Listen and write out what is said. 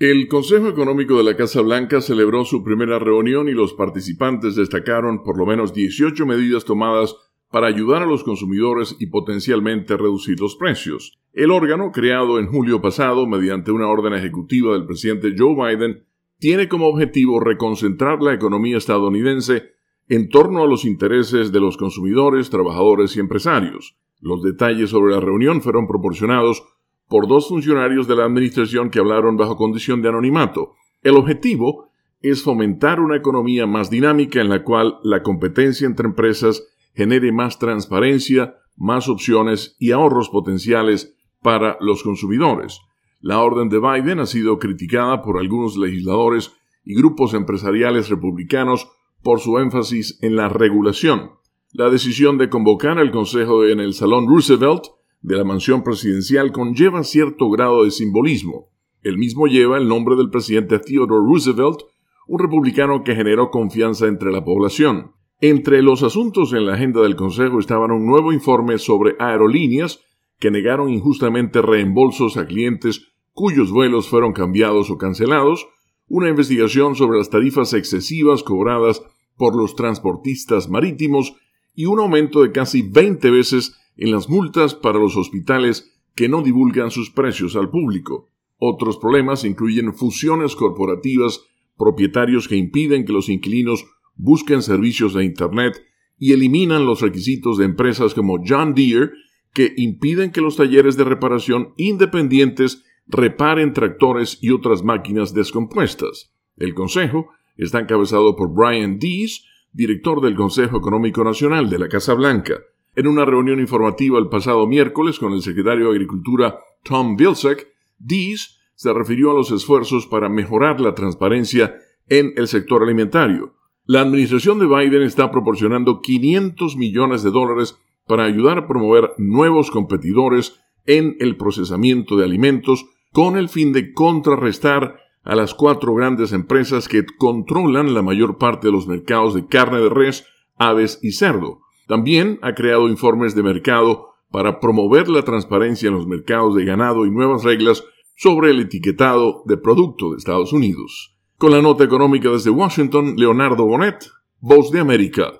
El Consejo Económico de la Casa Blanca celebró su primera reunión y los participantes destacaron por lo menos 18 medidas tomadas para ayudar a los consumidores y potencialmente reducir los precios. El órgano, creado en julio pasado mediante una orden ejecutiva del presidente Joe Biden, tiene como objetivo reconcentrar la economía estadounidense en torno a los intereses de los consumidores, trabajadores y empresarios. Los detalles sobre la reunión fueron proporcionados por dos funcionarios de la Administración que hablaron bajo condición de anonimato. El objetivo es fomentar una economía más dinámica en la cual la competencia entre empresas genere más transparencia, más opciones y ahorros potenciales para los consumidores. La orden de Biden ha sido criticada por algunos legisladores y grupos empresariales republicanos por su énfasis en la regulación. La decisión de convocar al Consejo en el Salón Roosevelt de la mansión presidencial conlleva cierto grado de simbolismo. El mismo lleva el nombre del presidente Theodore Roosevelt, un republicano que generó confianza entre la población. Entre los asuntos en la agenda del Consejo estaban un nuevo informe sobre aerolíneas que negaron injustamente reembolsos a clientes cuyos vuelos fueron cambiados o cancelados, una investigación sobre las tarifas excesivas cobradas por los transportistas marítimos y un aumento de casi 20 veces en las multas para los hospitales que no divulgan sus precios al público. Otros problemas incluyen fusiones corporativas, propietarios que impiden que los inquilinos busquen servicios de Internet y eliminan los requisitos de empresas como John Deere que impiden que los talleres de reparación independientes reparen tractores y otras máquinas descompuestas. El Consejo está encabezado por Brian Dees, director del Consejo Económico Nacional de la Casa Blanca. En una reunión informativa el pasado miércoles con el secretario de Agricultura Tom Vilsack, Dees se refirió a los esfuerzos para mejorar la transparencia en el sector alimentario. La administración de Biden está proporcionando 500 millones de dólares para ayudar a promover nuevos competidores en el procesamiento de alimentos con el fin de contrarrestar a las cuatro grandes empresas que controlan la mayor parte de los mercados de carne de res, aves y cerdo. También ha creado informes de mercado para promover la transparencia en los mercados de ganado y nuevas reglas sobre el etiquetado de producto de Estados Unidos. Con la nota económica desde Washington, Leonardo Bonet, Voz de América.